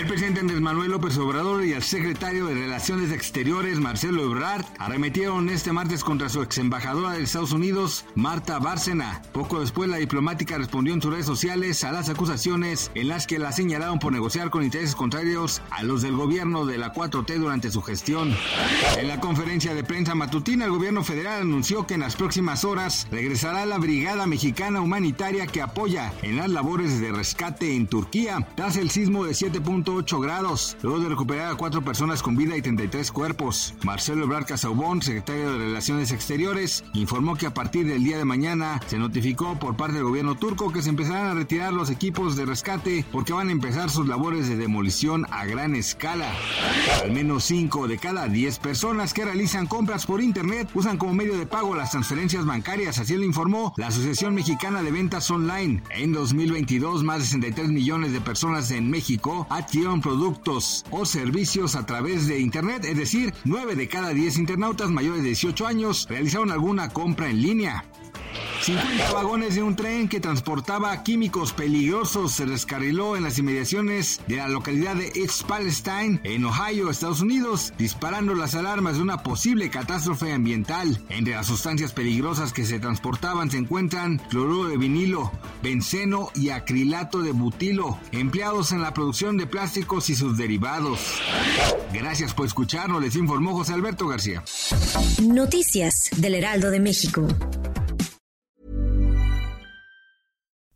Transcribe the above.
El presidente Andrés Manuel López Obrador y el secretario de Relaciones Exteriores, Marcelo Ebrard, arremetieron este martes contra su ex embajadora de Estados Unidos, Marta Bárcena. Poco después, la diplomática respondió en sus redes sociales a las acusaciones en las que la señalaron por negociar con intereses contrarios a los del gobierno de la 4T durante su gestión. En la conferencia de prensa matutina, el gobierno federal anunció que en las próximas horas regresará la Brigada Mexicana Humanitaria que apoya en las labores de rescate en Turquía tras el sismo de 7.8 grados, luego de recuperar a cuatro personas con vida y 33 cuerpos. Marcelo Ebrard Casaubon, secretario de Relaciones Exteriores, informó que a partir del día de mañana se notificó por parte del gobierno turco que se empezarán a retirar los equipos de rescate porque van a empezar sus labores de demolición a gran escala. Al menos 5 de cada 10 personas que realizan compras por internet usan como medio de pago las transferencias bancarias, así lo informó la Asociación Mexicana de Ventas Online. En 2022, más de 63 millones de personas en México adquirieron productos o servicios a través de Internet, es decir, 9 de cada 10 internautas mayores de 18 años realizaron alguna compra en línea. 50 vagones de un tren que transportaba químicos peligrosos se descarriló en las inmediaciones de la localidad de East Palestine, en Ohio, Estados Unidos, disparando las alarmas de una posible catástrofe ambiental. Entre las sustancias peligrosas que se transportaban se encuentran cloruro de vinilo, benceno y acrilato de butilo, empleados en la producción de plásticos y sus derivados. Gracias por escucharnos, les informó José Alberto García. Noticias del Heraldo de México.